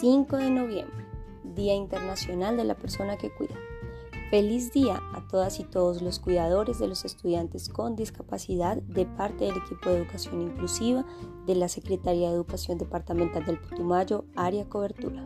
5 de noviembre, Día Internacional de la Persona que Cuida. Feliz día a todas y todos los cuidadores de los estudiantes con discapacidad de parte del equipo de educación inclusiva de la Secretaría de Educación Departamental del Putumayo, área cobertura.